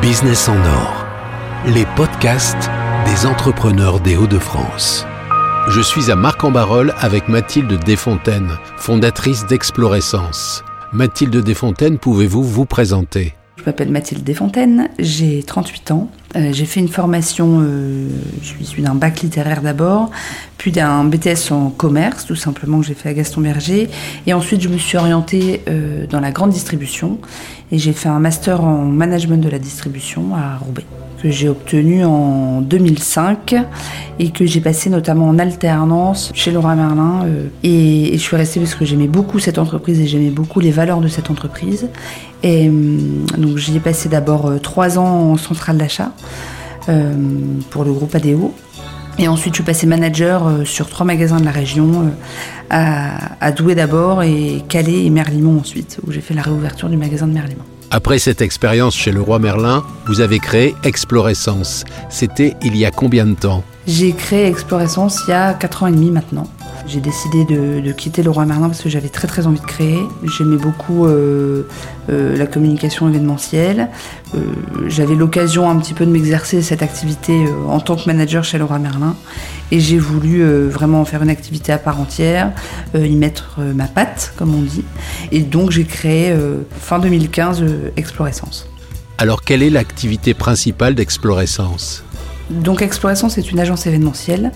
Business en or, les podcasts des entrepreneurs des Hauts-de-France. Je suis à Marc-en-Barœul avec Mathilde Desfontaines, fondatrice d'Explorescence. Mathilde Desfontaines, pouvez-vous vous présenter? Je m'appelle Mathilde Desfontaines, j'ai 38 ans. Euh, j'ai fait une formation, euh, je suis d'un bac littéraire d'abord, puis d'un BTS en commerce, tout simplement, que j'ai fait à Gaston Berger. Et ensuite, je me suis orientée euh, dans la grande distribution et j'ai fait un master en management de la distribution à Roubaix que j'ai obtenu en 2005 et que j'ai passé notamment en alternance chez Laura Merlin. et, je suis restée parce que j'aimais beaucoup cette entreprise et j'aimais beaucoup les valeurs de cette entreprise. Et donc j'y ai passé d'abord trois ans en centrale d'achat euh, pour le groupe ADO. Et ensuite, je suis passée manager euh, sur trois magasins de la région, euh, à, Douai d'abord et Calais et Merlimont ensuite, où j'ai fait la réouverture du magasin de Merlimont. Après cette expérience chez le roi Merlin, vous avez créé Explorescence. C'était il y a combien de temps? J'ai créé Explorescence il y a 4 ans et demi maintenant. J'ai décidé de, quitter le Merlin parce que j'avais très très envie de créer. J'aimais beaucoup euh, euh, la communication événementielle. Euh, j'avais l'occasion un petit peu de m'exercer cette activité en tant que manager chez le Merlin. Et j'ai voulu vraiment faire une activité à part entière, y mettre ma patte, comme on dit. Et donc j'ai créé fin 2015 Explorescence. Alors quelle est l'activité principale d'Explorescence? Donc Explorescence est une agence événementielle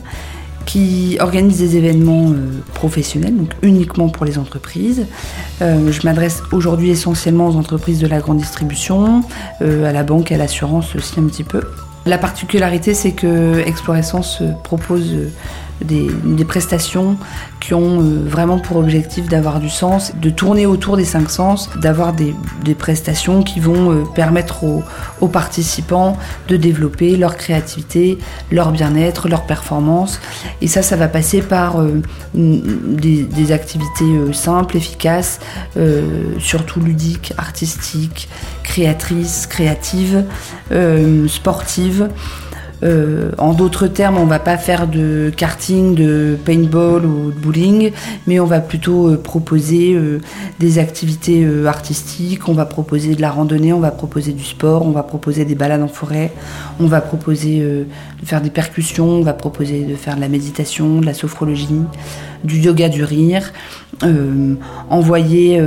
qui organise des événements euh, professionnels, donc uniquement pour les entreprises. Euh, je m'adresse aujourd'hui essentiellement aux entreprises de la grande distribution, euh, à la banque, à l'assurance aussi un petit peu. La particularité, c'est que Explorescence propose des, prestations qui ont euh, vraiment pour objectif d'avoir du sens, de tourner autour des cinq sens, d'avoir des, prestations qui vont euh, permettre aux, participants de développer leur créativité, leur bien-être, leur performance. Et ça, ça va passer par euh, des, activités simples, efficaces, surtout ludiques, artistiques, créatrices, créatives, sportives. Euh, en d'autres termes, on va pas faire de karting, de paintball ou de bowling, mais on va plutôt euh, proposer euh, des activités artistiques, on va proposer de la randonnée, on va proposer du sport, on va proposer des balades en forêt, on va proposer de faire des percussions, on va proposer de faire de la méditation, de la sophrologie, du yoga du rire, envoyer,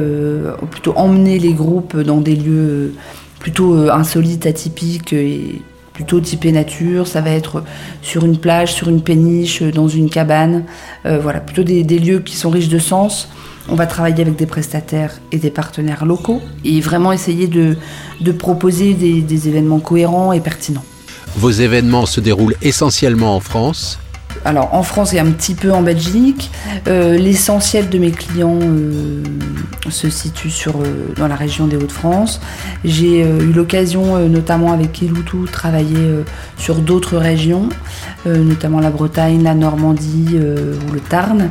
plutôt emmener les groupes dans des lieux plutôt insolites, atypiques et plutôt typé nature, ça va être sur une plage, sur une péniche, dans une cabane, euh, voilà, plutôt des, lieux qui sont riches de sens. On va travailler avec des prestataires et des partenaires locaux et vraiment essayer de, proposer des événements cohérents et pertinents. Vos événements se déroulent essentiellement en France alors en France et un petit peu en Belgique. Euh, l'essentiel de mes clients euh, se situe euh, dans la région des Hauts-de-France. J'ai eu l'occasion, notamment avec Iloutou, de travailler sur d'autres régions, notamment la Bretagne, la Normandie ou le Tarn.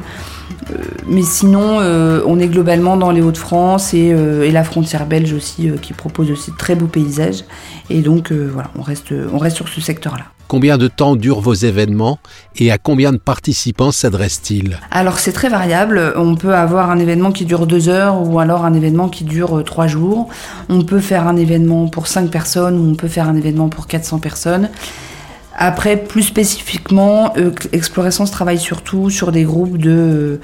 Mais sinon, on est globalement dans les Hauts-de-France et, et, la frontière belge aussi, qui propose aussi de très beaux paysages. Et donc, voilà, on reste, on reste sur ce secteur-là. Combien de temps durent vos événements et à combien de participants s'adressent-ils Alors c'est très variable. On peut avoir un événement qui dure deux heures ou alors un événement qui dure euh, trois jours. On peut faire un événement pour cinq personnes ou on peut faire un événement pour 400 personnes. Après, plus spécifiquement, euh, Explorescence travaille surtout sur des groupes de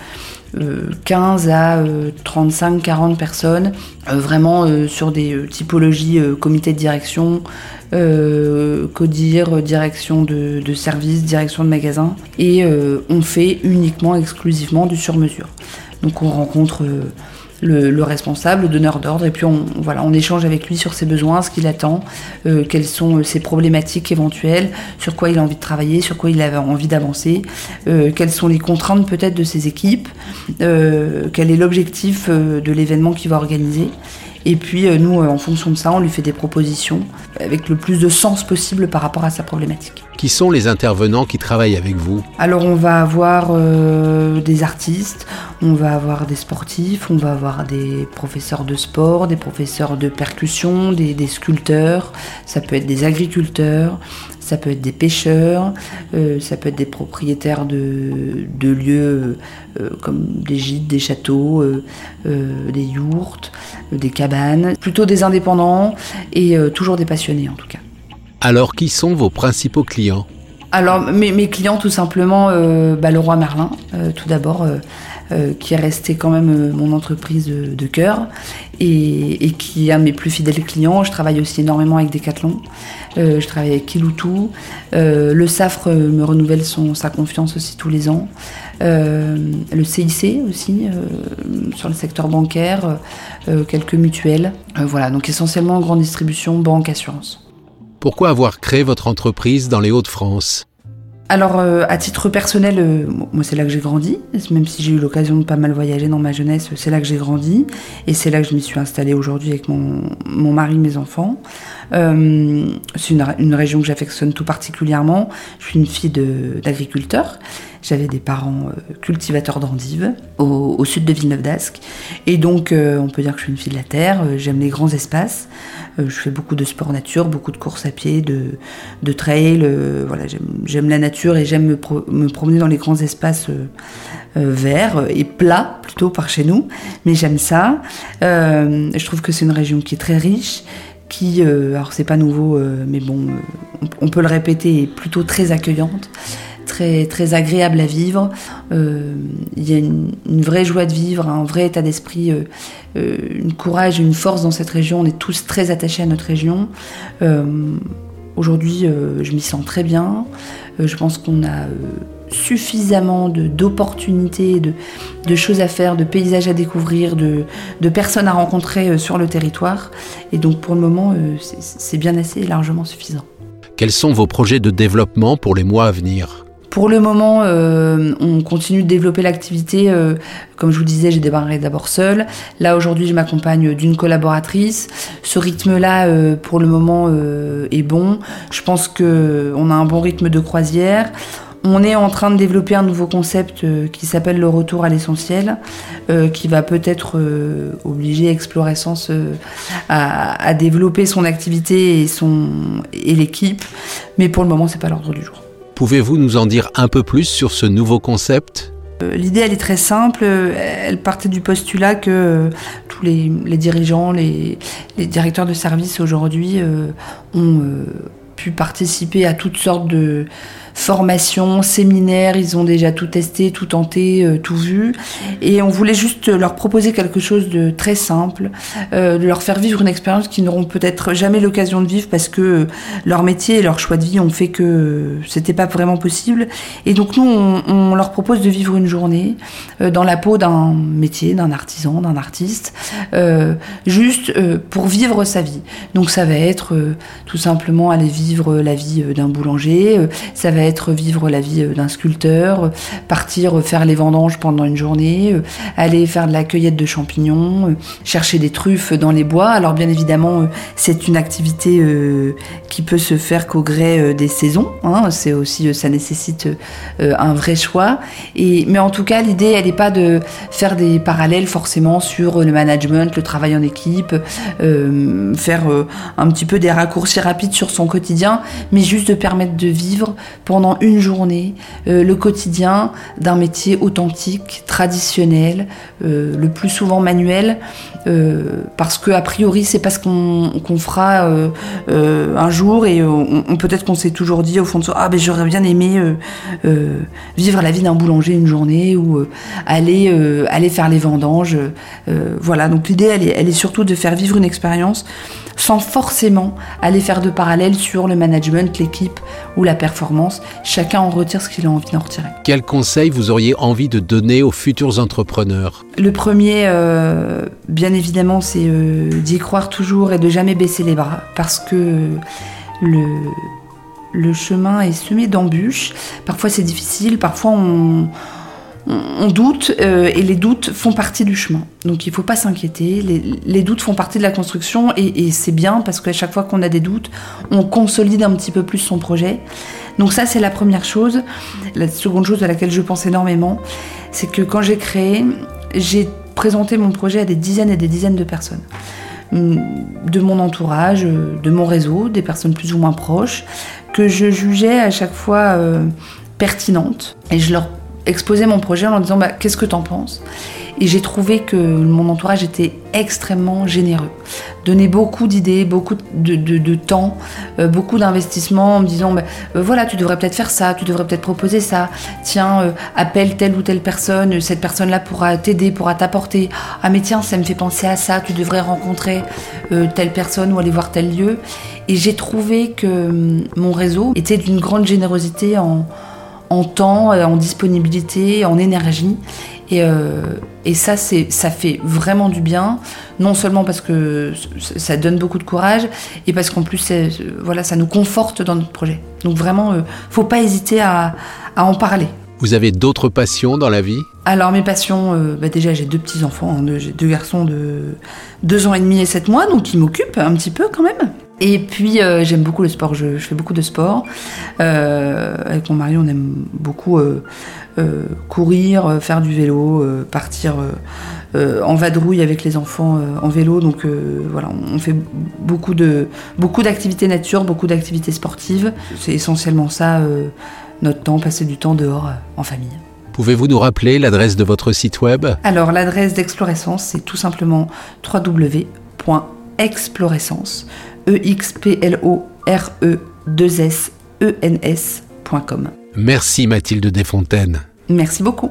15 euh, à 35, 40 personnes, vraiment sur des typologies comité de direction, euh, CODIR, direction de, service, direction de magasin. Et euh, on fait uniquement, exclusivement du sur-mesure. Donc on rencontre euh, le, responsable, le donneur d'ordre, et puis on, voilà, on échange avec lui sur ses besoins, ce qu'il attend, quelles sont ses problématiques éventuelles, sur quoi il a envie de travailler, sur quoi il a envie d'avancer, quelles sont les contraintes peut-être de ses équipes, quel est l'objectif de l'événement qu'il va organiser. Et puis euh, nous, euh, en fonction de ça, on lui fait des propositions avec le plus de sens possible par rapport à sa problématique. Qui sont les intervenants qui travaillent avec vous? Alors on va avoir euh, des artistes, on va avoir des sportifs, on va avoir des professeurs de sport, des professeurs de percussion, des, des sculpteurs, ça peut être des agriculteurs, Ça peut être des pêcheurs, ça peut être des propriétaires de, lieux comme des gîtes, des châteaux, des yourtes, des cabanes. Plutôt des indépendants et toujours des passionnés en tout cas. Alors qui sont vos principaux clients? Alors mes, clients tout simplement, bah, le roi Merlin tout d'abord, euh, qui est resté quand même euh, mon entreprise de, cœur et, qui est un de mes plus fidèles clients. Je travaille aussi énormément avec Decathlon. Euh, je travaille avec Kiloutou. le Safre me renouvelle sa confiance aussi tous les ans. le CIC aussi, sur le secteur bancaire, quelques mutuelles. voilà, donc essentiellement grande distribution, banque, assurance. Pourquoi avoir créé votre entreprise dans les Hauts-de-France? Alors, euh, à titre personnel, euh, moi, c'est là que j'ai grandi. Même si j'ai eu l'occasion de pas mal voyager dans ma jeunesse, c'est là que j'ai grandi. Et c'est là que je m'y suis installée aujourd'hui avec mon, mon, mari, mes enfants. Euh, c'est une, une, région que j'affectionne tout particulièrement. Je suis une fille d'agriculteur. J'avais des parents euh, cultivateurs d'endives au, sud de Villeneuve d'Ascq. Et donc, euh, on peut dire que je suis une fille de la terre. Euh, j'aime les grands espaces. je fais beaucoup de sport nature, beaucoup de courses à pied, de, de trail. voilà, j'aime la nature et j'aime me, promener dans les grands espaces verts et plats plutôt par chez nous. Mais j'aime ça. je trouve que c'est une région qui est très riche qui, alors c'est pas nouveau, mais bon, on, peut le répéter, est plutôt très accueillante très, agréable à vivre. Euh, il y a une, vraie joie de vivre, un vrai état d'esprit, euh, euh, une courage, une force dans cette région. On est tous très attachés à notre région. Aujourd'hui, je m'y sens très bien. je pense qu'on a suffisamment d'opportunités, de, de, choses à faire, de paysages à découvrir, de, de personnes à rencontrer sur le territoire. Et donc pour le moment, c'est bien assez largement suffisant. Quels sont vos projets de développement pour les mois à venir? Pour le moment, euh, on continue de développer l'activité. Euh, comme je vous disais, j'ai démarré d'abord seule. Là, aujourd'hui, je m'accompagne d'une collaboratrice. Ce rythme-là, euh, pour le moment, est bon. Je pense qu'on a un bon rythme de croisière. On est en train de développer un nouveau concept qui s'appelle le retour à l'essentiel, qui va peut-être obliger Explorescence à, à, développer son activité et, son, et l'équipe. Mais pour le moment, c'est pas l'ordre du jour. Pouvez-vous nous en dire un peu plus sur ce nouveau concept? Euh, L'idée, elle est très simple. Elle partait du postulat que euh, tous les, dirigeants, les, directeurs de services aujourd'hui euh, ont pu participer à toutes sortes de formation, séminaire, ils ont déjà tout testé, tout tenté, euh, tout vu. Et on voulait juste leur proposer quelque chose de très simple, euh, de leur faire vivre une expérience qu'ils n'auront peut-être jamais l'occasion de vivre parce que leur métier et leur choix de vie ont fait que c'était pas vraiment possible. Et donc nous, on, leur propose de vivre une journée euh, dans la peau d'un métier, d'un artisan, d'un artiste, juste pour vivre sa vie. Donc ça va être tout simplement aller vivre la vie d'un boulanger, ça va vivre la vie euh, d'un sculpteur, partir euh, faire les vendanges pendant une journée, euh, aller faire de la cueillette de champignons, chercher des truffes dans les bois. Alors bien évidemment, c'est une activité qui peut se faire qu'au gré des saisons. Hein. C'est aussi, ça nécessite un vrai choix. Et, mais en tout cas, l'idée, elle n'est pas de faire des parallèles forcément sur le management, le travail en équipe, faire un petit peu des raccourcis rapides sur son quotidien, mais juste de permettre de vivre pendant une journée euh, le quotidien d'un métier authentique, traditionnel, euh, le plus souvent manuel, euh, parce que a priori c'est pas ce qu'on fera un jour et on, peut-être qu'on s'est toujours dit au fond de soi ah ben j'aurais bien aimé vivre la vie d'un boulanger une journée ou aller aller faire les vendanges, voilà donc l'idée elle est, elle est surtout de faire vivre une expérience sans forcément aller faire de parallèles sur le management, l'équipe ou la performance. Chacun en retire ce qu'il a envie d'en retirer. Quel conseil vous auriez envie de donner aux futurs entrepreneurs? Le premier, euh, bien évidemment, c'est euh, d'y croire toujours et de jamais baisser les bras parce que le, le chemin est semé d'embûches. Parfois c'est difficile, parfois on on doute euh, et les doutes font partie du chemin. Donc il ne faut pas s'inquiéter. Les, doutes font partie de la construction et, c'est bien parce qu'à chaque fois qu'on a des doutes, on consolide un petit peu plus son projet. Donc ça c'est la première chose. La seconde chose à laquelle je pense énormément, c'est que quand j'ai créé, j'ai présenté mon projet à des dizaines et des dizaines de personnes de mon entourage, de mon réseau, des personnes plus ou moins proches, que je jugeais à chaque fois pertinentes. Et je leur exposais mon projet en leur disant bah, qu'est-ce que t'en penses? Et j'ai trouvé que mon entourage était extrêmement généreux. Donnait beaucoup d'idées, beaucoup de, temps, euh, beaucoup d'investissements en me disant bah, euh, voilà, tu devrais peut-être faire ça, tu devrais peut-être proposer ça. Tiens, euh, appelle telle ou telle personne, cette personne-là pourra t'aider, pourra t'apporter. Ah, mais tiens, ça me fait penser à ça, tu devrais rencontrer telle personne ou aller voir tel lieu. Et j'ai trouvé que hum, mon réseau était d'une grande générosité en, en temps, en disponibilité, en énergie. Et, euh, et ça, ça fait vraiment du bien, non seulement parce que ça donne beaucoup de courage, et parce qu'en plus, voilà, ça nous conforte dans notre projet. Donc vraiment, euh, faut pas hésiter à, à, en parler. Vous avez d'autres passions dans la vie? Alors mes passions, euh, bah déjà j'ai deux petits enfants, hein, j'ai deux garçons de deux ans et demi et sept mois, donc ils m'occupent un petit peu quand même. Et puis euh, j'aime beaucoup le sport, je, fais beaucoup de sport. Euh, avec mon mari, on aime beaucoup euh, courir, faire du vélo, partir en vadrouille avec les enfants en vélo. Donc voilà, on fait beaucoup de beaucoup d'activités nature, beaucoup d'activités sportives. C'est essentiellement ça notre temps, passer du temps dehors en famille. Pouvez-vous nous rappeler l'adresse de votre site web? Alors l'adresse d'Explorescence, c'est tout simplement www.explorescence E-X-P-L-O-R-E-2-S-E-N-S.com. Merci Mathilde Desfontaines. Merci beaucoup.